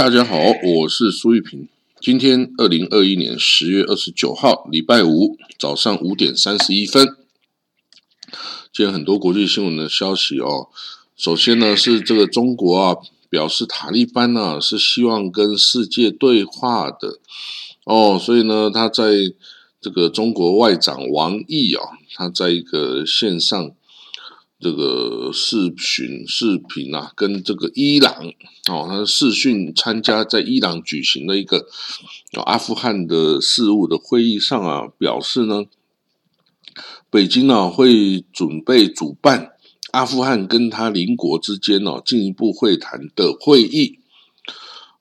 大家好，我是苏玉平。今天二零二一年十月二十九号，礼拜五早上五点三十一分。今天很多国际新闻的消息哦。首先呢，是这个中国啊，表示塔利班呢是希望跟世界对话的哦，所以呢，他在这个中国外长王毅啊，他在一个线上。这个视频视频啊，跟这个伊朗哦，他视讯参加在伊朗举行的一个阿富汗的事务的会议上啊，表示呢，北京呢会准备主办阿富汗跟他邻国之间哦进一步会谈的会议。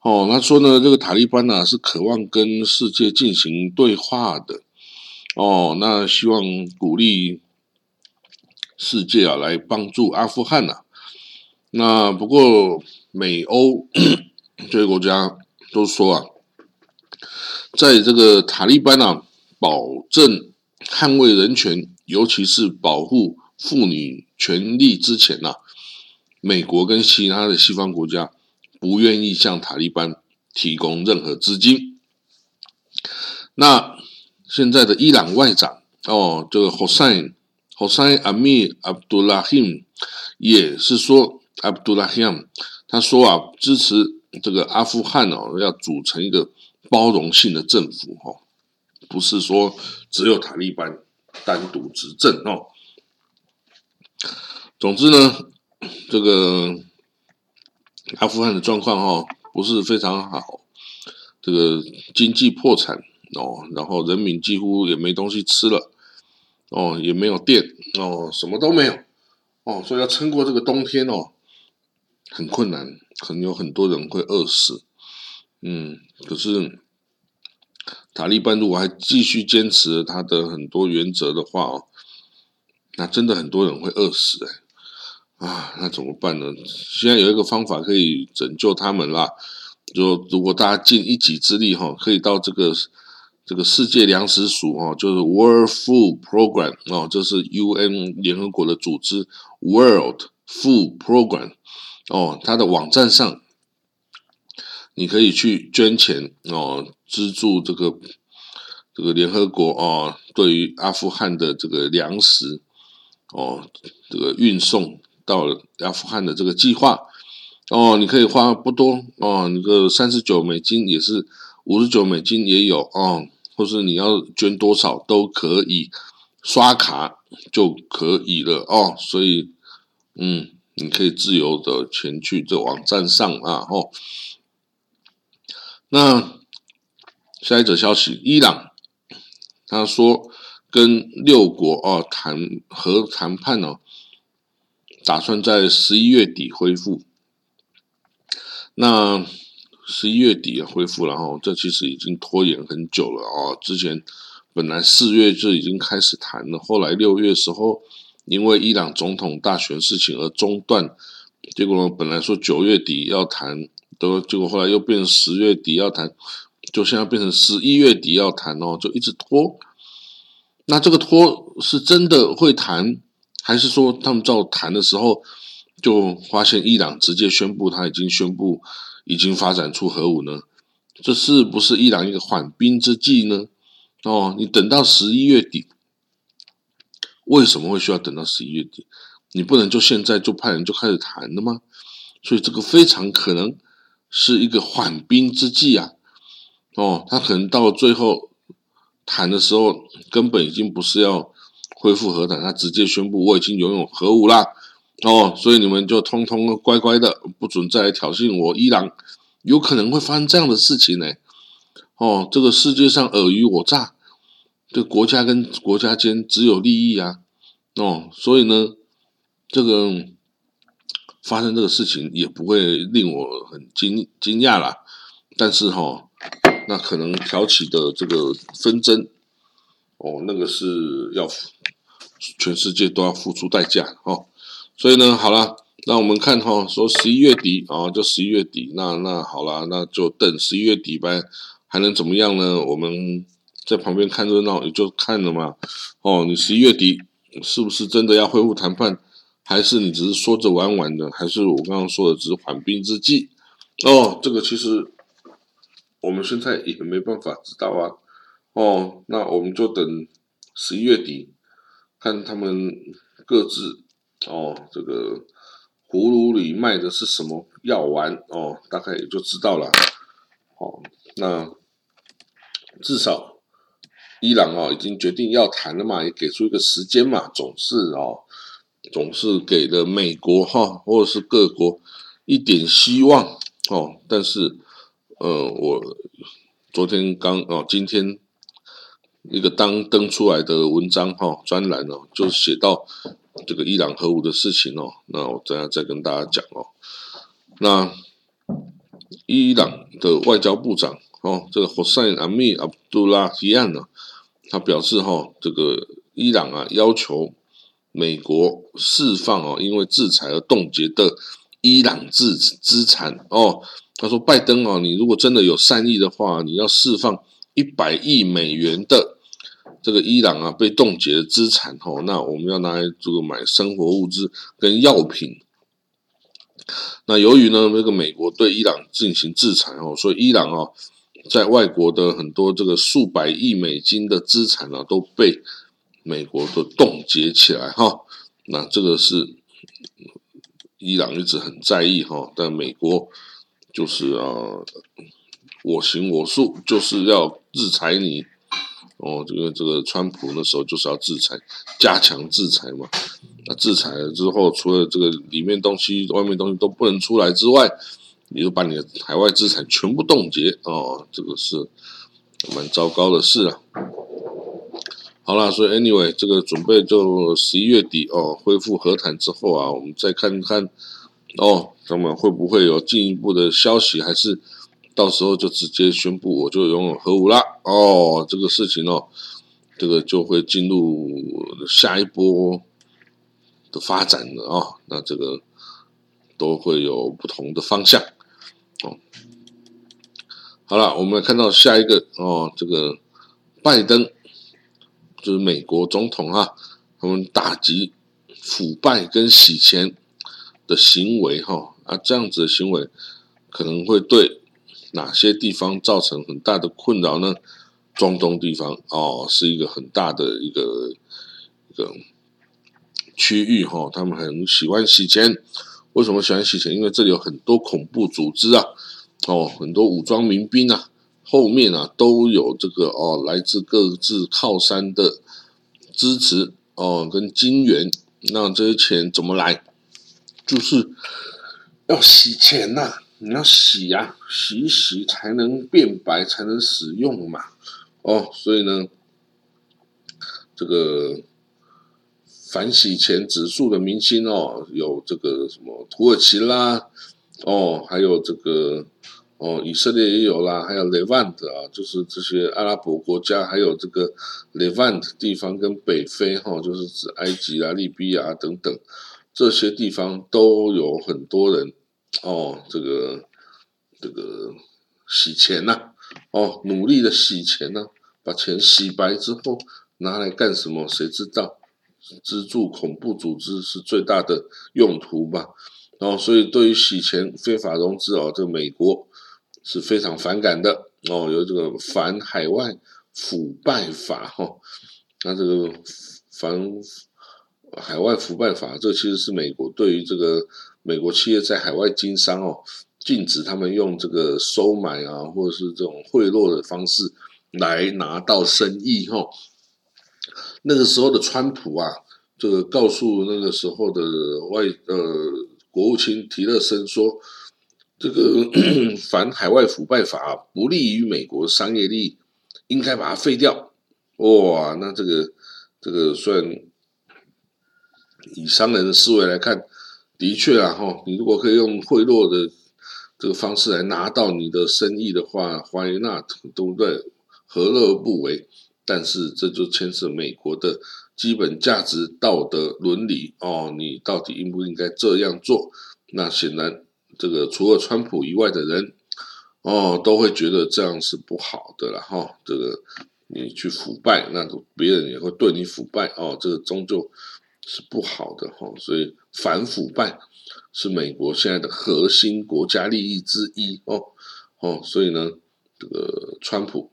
哦，他说呢，这个塔利班呢是渴望跟世界进行对话的。哦，那希望鼓励。世界啊，来帮助阿富汗呐。那不过美欧 这些国家都说啊，在这个塔利班啊保证捍卫人权，尤其是保护妇女权利之前呐，美国跟其他的西方国家不愿意向塔利班提供任何资金。那现在的伊朗外长哦，这个 Hossein。H o s s a Amir Abdullahim 也是说，Abdullahim 他说啊，支持这个阿富汗哦，要组成一个包容性的政府哦，不是说只有塔利班单独执政哦。总之呢，这个阿富汗的状况哦，不是非常好，这个经济破产哦，然后人民几乎也没东西吃了。哦，也没有电哦，什么都没有哦，所以要撑过这个冬天哦，很困难，可能有很多人会饿死。嗯，可是塔利班如果还继续坚持他的很多原则的话哦，那真的很多人会饿死哎啊，那怎么办呢？现在有一个方法可以拯救他们啦，就如果大家尽一己之力哈，可以到这个。这个世界粮食署哦，就是 World Food Program 哦，这是 UN 联合国的组织 World Food Program 哦，它的网站上你可以去捐钱哦，资助这个这个联合国哦，对于阿富汗的这个粮食哦，这个运送到阿富汗的这个计划哦，你可以花不多哦，你个三十九美金也是五十九美金也有哦。或是你要捐多少都可以，刷卡就可以了哦。所以，嗯，你可以自由的前去这网站上啊。哦，那下一则消息，伊朗他说跟六国哦谈和谈判哦，打算在十一月底恢复。那。十一月底恢复了哈，这其实已经拖延很久了哦。之前本来四月就已经开始谈了，后来六月时候因为伊朗总统大选事情而中断，结果本来说九月底要谈，都结果后来又变十月底要谈，就现在变成十一月底要谈哦，就一直拖。那这个拖是真的会谈，还是说他们照谈的时候就发现伊朗直接宣布他已经宣布？已经发展出核武呢？这是不是伊朗一个缓兵之计呢？哦，你等到十一月底，为什么会需要等到十一月底？你不能就现在就派人就开始谈了吗？所以这个非常可能是一个缓兵之计啊！哦，他可能到最后谈的时候，根本已经不是要恢复核谈，他直接宣布我已经拥有核武啦。哦，所以你们就通通乖乖的，不准再来挑衅我。伊朗有可能会发生这样的事情呢。哦，这个世界上尔虞我诈，这国家跟国家间只有利益啊。哦，所以呢，这个发生这个事情也不会令我很惊惊讶啦。但是哈，那可能挑起的这个纷争，哦，那个是要全世界都要付出代价哦。所以呢，好了，那我们看哈，说十一月底啊，就十一月底，那那好了，那就等十一月底呗，还能怎么样呢？我们在旁边看热闹，也就看了嘛。哦，你十一月底是不是真的要恢复谈判，还是你只是说着玩玩的，还是我刚刚说的只是缓兵之计？哦，这个其实我们现在也没办法知道啊。哦，那我们就等十一月底，看他们各自哦，这个葫芦里卖的是什么药丸哦，大概也就知道了。哦，那至少伊朗哦已经决定要谈了嘛，也给出一个时间嘛，总是哦，总是给了美国哈或者是各国一点希望哦。但是，呃，我昨天刚哦，今天。一个当登出来的文章哈专栏哦，就写到这个伊朗核武的事情哦。那我等下再跟大家讲哦。那伊朗的外交部长哦，这个霍塞阿米阿卜杜拉提案呢，他表示哈，这个伊朗啊要求美国释放哦，因为制裁而冻结的伊朗资资产哦。他说拜登哦，你如果真的有善意的话，你要释放。一百亿美元的这个伊朗啊被冻结的资产哦，那我们要拿来这个买生活物资跟药品。那由于呢这个美国对伊朗进行制裁哦，所以伊朗哦在外国的很多这个数百亿美金的资产呢都被美国都冻结起来哈。那这个是伊朗一直很在意哈，但美国就是啊。我行我素，就是要制裁你哦。这个这个川普那时候就是要制裁，加强制裁嘛。那制裁了之后，除了这个里面东西、外面东西都不能出来之外，你就把你的海外资产全部冻结哦。这个是蛮糟糕的事啊。好了，所以 anyway，这个准备就十一月底哦，恢复和谈之后啊，我们再看看哦，他们会不会有进一步的消息，还是？到时候就直接宣布我就拥有核武啦哦，这个事情哦，这个就会进入下一波的发展了啊。那这个都会有不同的方向哦。好了，我们看到下一个哦，这个拜登就是美国总统啊，他们打击腐败跟洗钱的行为哈啊，这样子的行为可能会对。哪些地方造成很大的困扰呢？中东地方哦，是一个很大的一个一个区域哈。他们很喜欢洗钱，为什么喜欢洗钱？因为这里有很多恐怖组织啊，哦，很多武装民兵啊，后面啊都有这个哦，来自各自靠山的支持哦，跟金援。那这些钱怎么来？就是要洗钱呐。你要洗呀，洗一洗才能变白，才能使用嘛。哦，所以呢，这个反洗钱指数的明星哦，有这个什么土耳其啦，哦，还有这个哦，以色列也有啦，还有 Levant 啊，就是这些阿拉伯国家，还有这个 Levant 地方跟北非哈，就是指埃及啊、利比亚等等这些地方都有很多人。哦，这个这个洗钱呐，哦，努力的洗钱呐，把钱洗白之后拿来干什么？谁知道？资助恐怖组织是最大的用途吧？然后，所以对于洗钱、非法融资哦，这个美国是非常反感的哦，有这个反海外腐败法哈。那这个反海外腐败法，这其实是美国对于这个。美国企业在海外经商哦，禁止他们用这个收买啊，或者是这种贿赂的方式来拿到生意哈。那个时候的川普啊，这个告诉那个时候的外呃国务卿提勒森说，这个 反海外腐败法不利于美国商业利益，应该把它废掉。哇，那这个这个算以商人的思维来看。的确啊，哈，你如果可以用贿赂的这个方式来拿到你的生意的话，Why not？对不对？何乐而不为？但是这就牵涉美国的基本价值、道德、伦理哦，你到底应不应该这样做？那显然，这个除了川普以外的人哦，都会觉得这样是不好的了哈。这个你去腐败，那别人也会对你腐败哦，这个终究是不好的哈。所以反腐败是美国现在的核心国家利益之一哦哦，所以呢，这个川普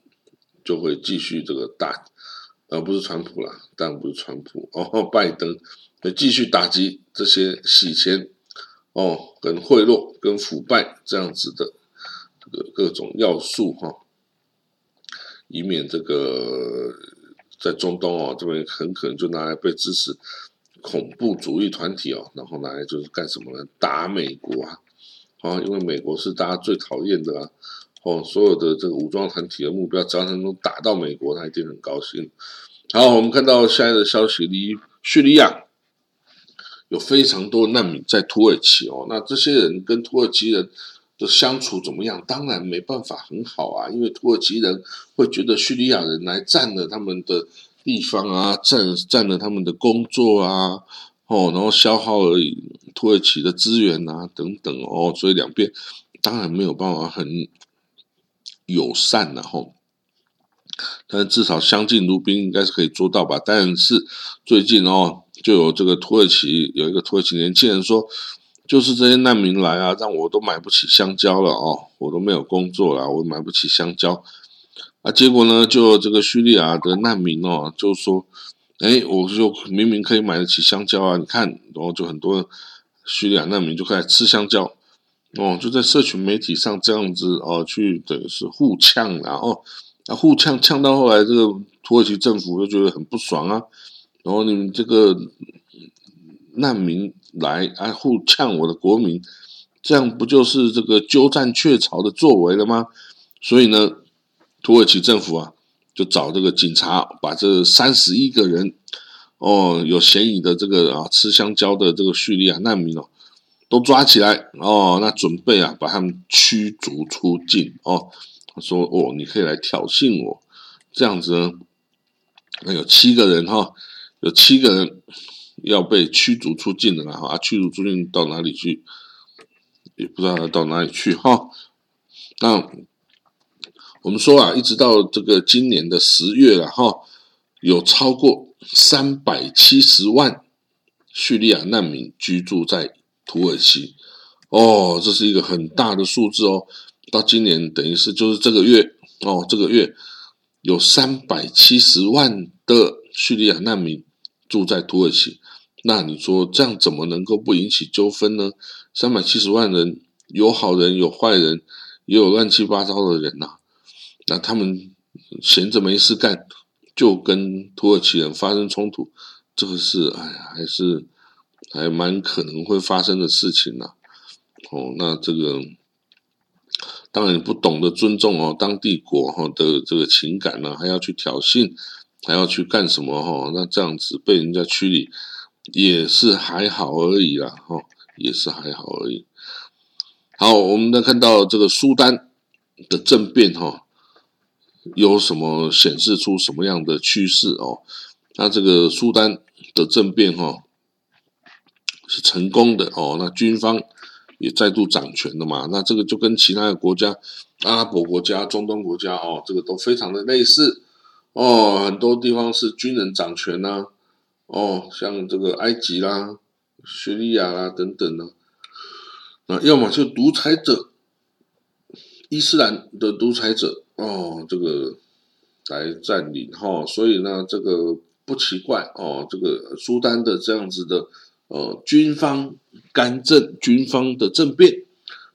就会继续这个打。而不是川普啦，当然不是川普哦，拜登会继续打击这些洗钱哦、跟贿赂、跟腐败这样子的这个各种要素哈，以免这个在中东哦这边很可能就拿来被支持恐怖主义团体哦，然后拿来就是干什么呢？打美国啊，啊，因为美国是大家最讨厌的啊。哦，所有的这个武装团体的目标，只要能够打到美国，他一定很高兴。好，我们看到现在的消息，离叙利亚有非常多难民在土耳其哦。那这些人跟土耳其人的相处怎么样？当然没办法很好啊，因为土耳其人会觉得叙利亚人来占了他们的地方啊，占占了他们的工作啊，哦，然后消耗了土耳其的资源啊，等等哦，所以两边当然没有办法很。友善然后，但至少相敬如宾应该是可以做到吧。但是最近哦，就有这个土耳其有一个土耳其年轻人说，就是这些难民来啊，让我都买不起香蕉了哦，我都没有工作了，我买不起香蕉。啊，结果呢，就这个叙利亚的难民哦，就说，哎，我就明明可以买得起香蕉啊，你看，然后就很多叙利亚难民就开始吃香蕉。哦，就在社群媒体上这样子哦，去等于是互呛，然后啊互呛呛到后来，这个土耳其政府就觉得很不爽啊。然后你们这个难民来啊互呛我的国民，这样不就是这个鸠占鹊巢的作为了吗？所以呢，土耳其政府啊就找这个警察，把这三十一个人哦有嫌疑的这个啊吃香蕉的这个叙利亚难民哦。都抓起来哦，那准备啊，把他们驱逐出境哦。他说：“哦，你可以来挑衅我，这样子呢，那有七个人哈，有七个人要被驱逐出境的了哈。驱逐出境到哪里去？也不知道到哪里去哈。那我们说啊，一直到这个今年的十月了哈，有超过三百七十万叙利亚难民居住在。”土耳其，哦，这是一个很大的数字哦。到今年等于是就是这个月哦，这个月有三百七十万的叙利亚难民住在土耳其。那你说这样怎么能够不引起纠纷呢？三百七十万人，有好人有坏人，也有乱七八糟的人呐。那他们闲着没事干，就跟土耳其人发生冲突，这个是哎呀，还是。还蛮可能会发生的事情呐，哦，那这个当然不懂得尊重哦，当地国哈的这个情感呢，还要去挑衅，还要去干什么哈？那这样子被人家驱离也是还好而已啦，哈，也是还好而已。好，我们再看到这个苏丹的政变哈，有什么显示出什么样的趋势哦？那这个苏丹的政变哈。是成功的哦，那军方也再度掌权了嘛？那这个就跟其他的国家，阿拉伯国家、中东国家哦，这个都非常的类似哦。很多地方是军人掌权呐，哦，像这个埃及啦、叙利亚啦等等呢，那要么就独裁者，伊斯兰的独裁者哦，这个来占领哈。所以呢，这个不奇怪哦，这个苏丹的这样子的。呃，军方干政，军方的政变，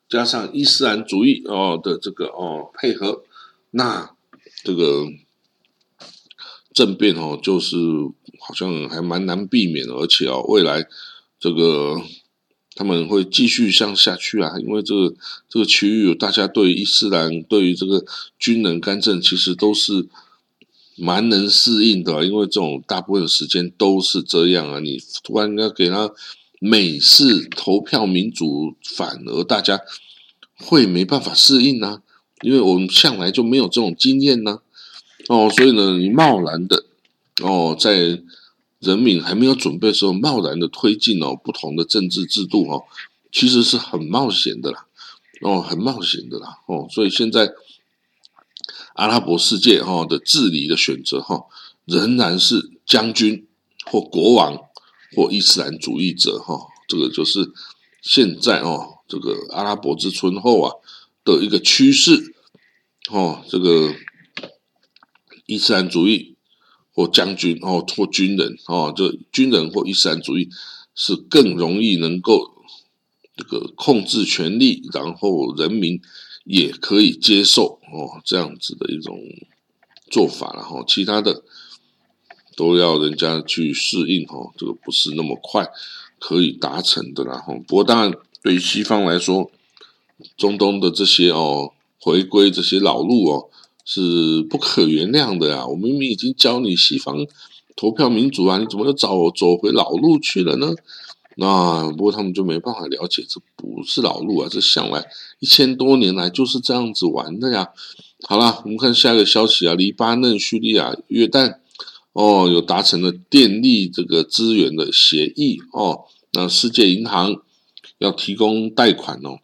加上伊斯兰主义哦的这个哦配合，那这个政变哦，就是好像还蛮难避免的，而且哦，未来这个他们会继续向下去啊，因为这个这个区域大家对伊斯兰对于这个军人干政，其实都是。蛮能适应的，因为这种大部分时间都是这样啊。你突然要给他美式投票民主，反而大家会没办法适应呢，因为我们向来就没有这种经验呢。哦，所以呢，你贸然的哦，在人民还没有准备的时候，贸然的推进哦不同的政治制度哦，其实是很冒险的啦，哦，很冒险的啦，哦，所以现在阿拉伯世界哈的治理的选择哈，仍然是将军或国王或伊斯兰主义者哈，这个就是现在哦，这个阿拉伯之春后啊的一个趋势，哦，这个伊斯兰主义。或将军哦，或军人哦，就军人或伊斯兰主义是更容易能够这个控制权力，然后人民也可以接受哦，这样子的一种做法然后其他的都要人家去适应哦，这个不是那么快可以达成的然后不过当然，对于西方来说，中东的这些哦，回归这些老路哦。是不可原谅的呀！我明明已经教你西方投票民主啊，你怎么又找走回老路去了呢？那不过他们就没办法了解，这不是老路啊，这向来一千多年来就是这样子玩的呀。好了，我们看下一个消息啊，黎巴嫩、叙利亚、约旦哦，有达成了电力这个资源的协议哦。那世界银行要提供贷款哦，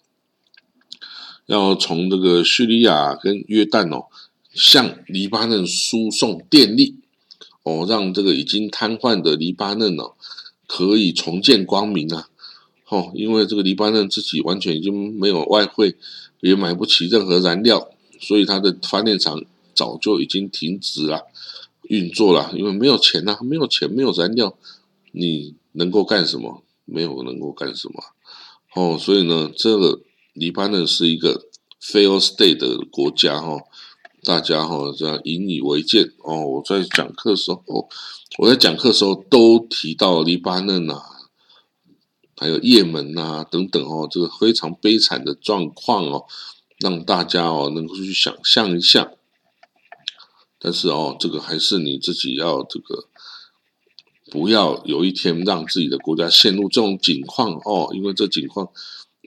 要从这个叙利亚跟约旦哦。向黎巴嫩输送电力，哦，让这个已经瘫痪的黎巴嫩哦，可以重见光明啊！哦，因为这个黎巴嫩自己完全已经没有外汇，也买不起任何燃料，所以它的发电厂早就已经停止了运作了，因为没有钱呐，没有钱，没有燃料，你能够干什么？没有能够干什么？哦，所以呢，这个黎巴嫩是一个 fail state 的国家哈。大家哈这引以为戒哦。我在讲课时候，我在讲课时候都提到黎巴嫩啊，还有也门啊等等哦，这个非常悲惨的状况哦，让大家哦能够去想象一下。但是哦，这个还是你自己要这个，不要有一天让自己的国家陷入这种境况哦，因为这境况。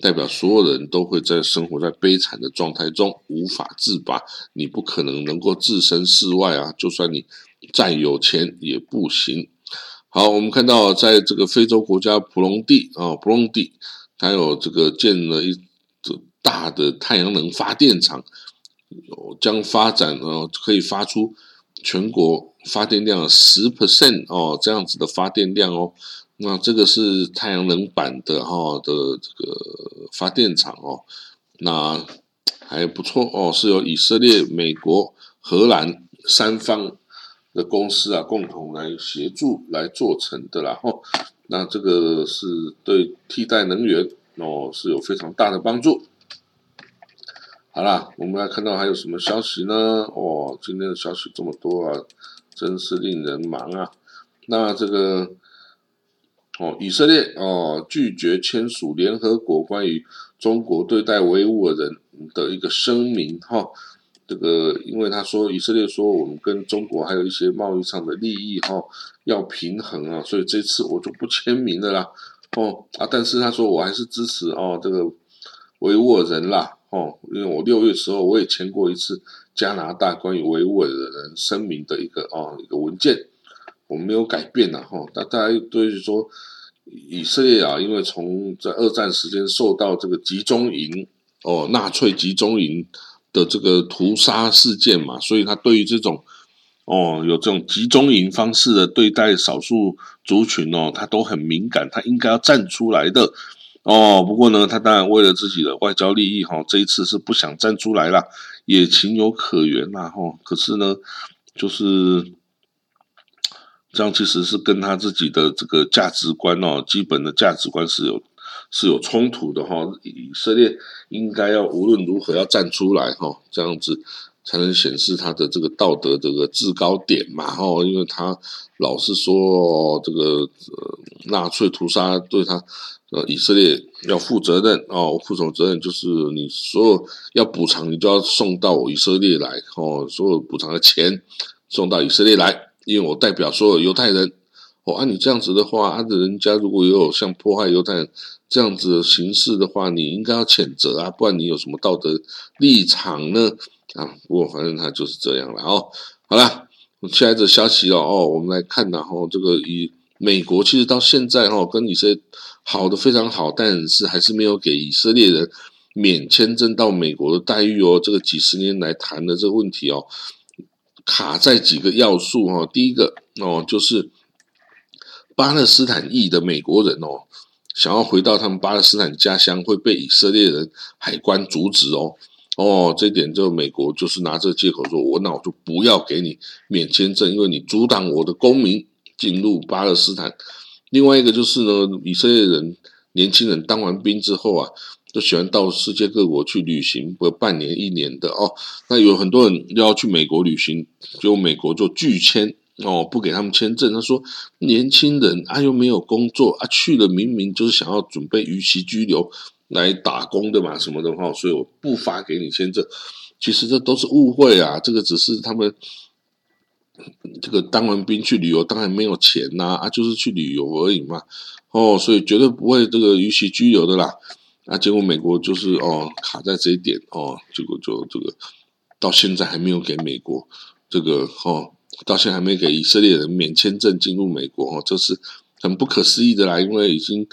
代表所有人都会在生活在悲惨的状态中无法自拔，你不可能能够置身事外啊！就算你再有钱也不行。好，我们看到在这个非洲国家普隆地啊，普隆地，它有这个建了一这大的太阳能发电厂，将发展哦，可以发出全国发电量十 percent 哦，这样子的发电量哦。那这个是太阳能板的哈的这个发电厂哦，那还不错哦，是由以色列、美国、荷兰三方的公司啊共同来协助来做成的啦哈。那这个是对替代能源哦是有非常大的帮助。好啦，我们来看到还有什么消息呢？哦，今天的消息这么多啊，真是令人忙啊。那这个。哦，以色列哦拒绝签署联合国关于中国对待维吾尔人的一个声明哈，这个因为他说以色列说我们跟中国还有一些贸易上的利益哈要平衡啊，所以这次我就不签名的啦哦啊，但是他说我还是支持哦这个维吾尔人啦哦，因为我六月时候我也签过一次加拿大关于维吾尔人声明的一个哦一个文件。我们没有改变呐，哈，大大家对于说以色列啊，因为从在二战时间受到这个集中营哦，纳粹集中营的这个屠杀事件嘛，所以他对于这种哦有这种集中营方式的对待少数族群哦，他都很敏感，他应该要站出来的哦。不过呢，他当然为了自己的外交利益哈，这一次是不想站出来了，也情有可原啦，哈。可是呢，就是。这样其实是跟他自己的这个价值观哦，基本的价值观是有是有冲突的哈。以色列应该要无论如何要站出来哈，这样子才能显示他的这个道德这个制高点嘛哈。因为他老是说这个呃纳粹屠杀对他呃以色列要负责任哦，负什么责任？就是你所有要补偿，你就要送到以色列来哦，所有补偿的钱送到以色列来。因为我代表所有犹太人，哦，按你这样子的话，按人家如果有像迫害犹太人这样子的形式的话，你应该要谴责啊，不然你有什么道德立场呢？啊，不过反正他就是这样了哦。好了，下一则消息哦，哦，我们来看然后这个以美国其实到现在哈跟以色列好的非常好，但是还是没有给以色列人免签证到美国的待遇哦。这个几十年来谈的这个问题哦，卡在几个要素哈。第一个哦，就是巴勒斯坦裔的美国人哦，想要回到他们巴勒斯坦家乡，会被以色列人海关阻止哦。哦，这点就美国就是拿这个借口说，我那我就不要给你免签证，因为你阻挡我的公民进入巴勒斯坦。另外一个就是呢，以色列人年轻人当完兵之后啊，就喜欢到世界各国去旅行，不半年一年的哦。那有很多人要去美国旅行，就美国就拒签哦，不给他们签证。他说年轻人啊又没有工作啊，去了明明就是想要准备逾期居留。来打工的嘛，什么的话，所以我不发给你签证。其实这都是误会啊，这个只是他们这个当完兵去旅游，当然没有钱呐，啊，就是去旅游而已嘛。哦，所以绝对不会这个逾期居留的啦。啊，结果美国就是哦卡在这一点哦，结果就这个到现在还没有给美国这个哦，到现在还没给以色列人免签证进入美国哦，这是很不可思议的啦，因为已经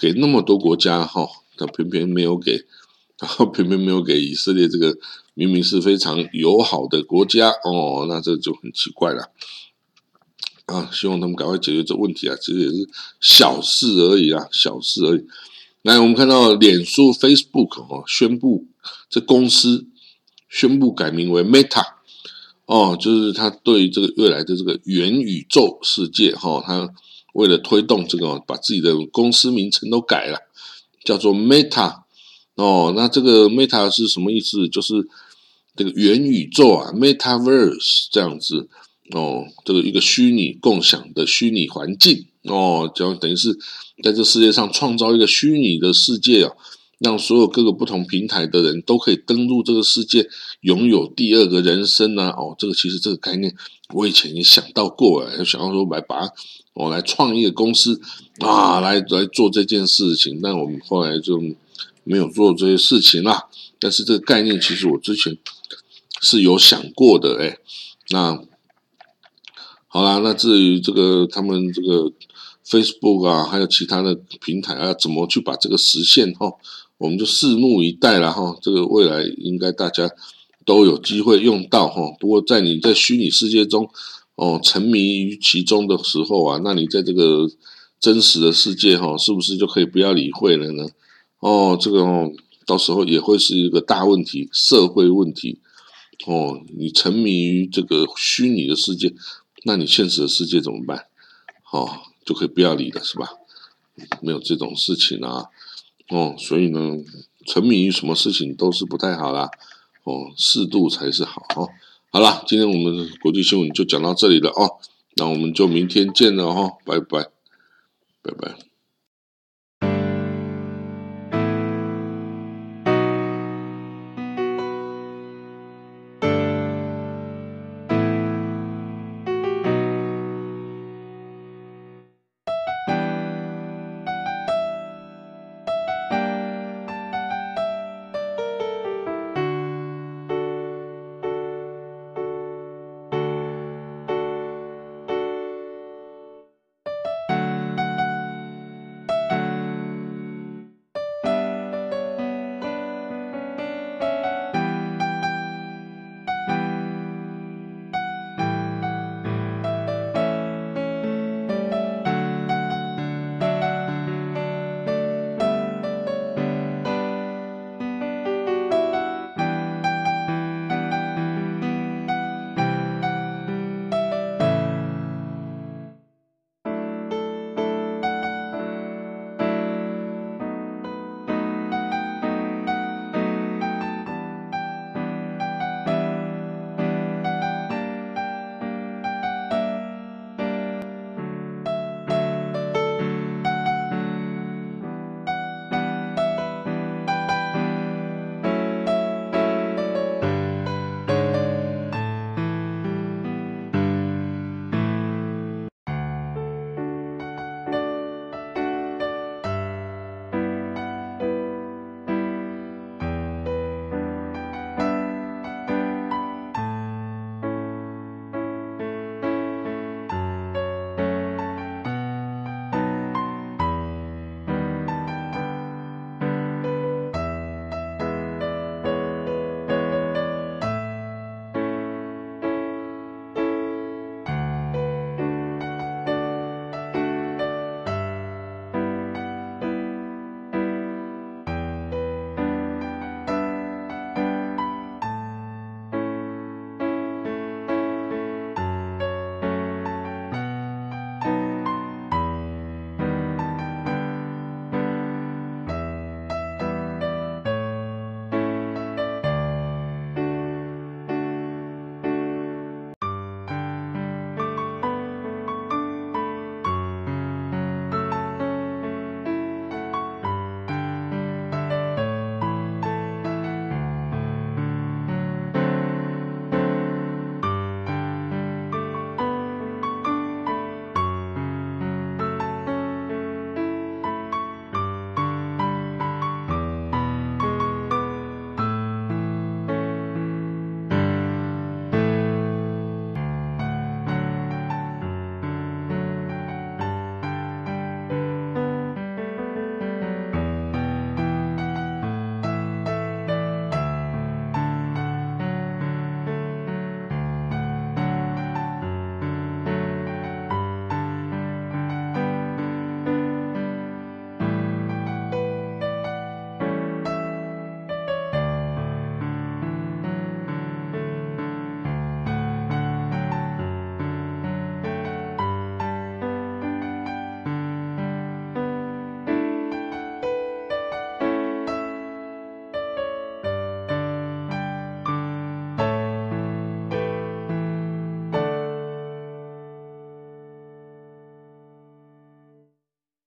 给那么多国家哈。他偏偏没有给，然后偏偏没有给以色列这个明明是非常友好的国家哦，那这就很奇怪了啊！希望他们赶快解决这问题啊！其实也是小事而已啊，小事而已。来，我们看到脸书 Facebook 哦，宣布这公司宣布改名为 Meta 哦，就是他对于这个未来的这个元宇宙世界哈，他为了推动这个，把自己的公司名称都改了。叫做 Meta 哦，那这个 Meta 是什么意思？就是这个元宇宙啊，Metaverse 这样子哦，这个一个虚拟共享的虚拟环境哦，就等于是在这世界上创造一个虚拟的世界啊，让所有各个不同平台的人都可以登录这个世界，拥有第二个人生呢。哦，这个其实这个概念我以前也想到过哎，想要说来把。我来创业公司啊，来来做这件事情，但我们后来就没有做这些事情啦。但是这个概念其实我之前是有想过的，哎，那好啦，那至于这个他们这个 Facebook 啊，还有其他的平台啊，怎么去把这个实现哈，我们就拭目以待了哈。这个未来应该大家都有机会用到哈。不过在你在虚拟世界中。哦，沉迷于其中的时候啊，那你在这个真实的世界哈，是不是就可以不要理会了呢？哦，这个哦，到时候也会是一个大问题，社会问题。哦，你沉迷于这个虚拟的世界，那你现实的世界怎么办？哦，就可以不要理了，是吧？没有这种事情啊。哦，所以呢，沉迷于什么事情都是不太好啦。哦，适度才是好哦。好了，今天我们国际新闻就讲到这里了哦，那我们就明天见了哦，拜拜，拜拜。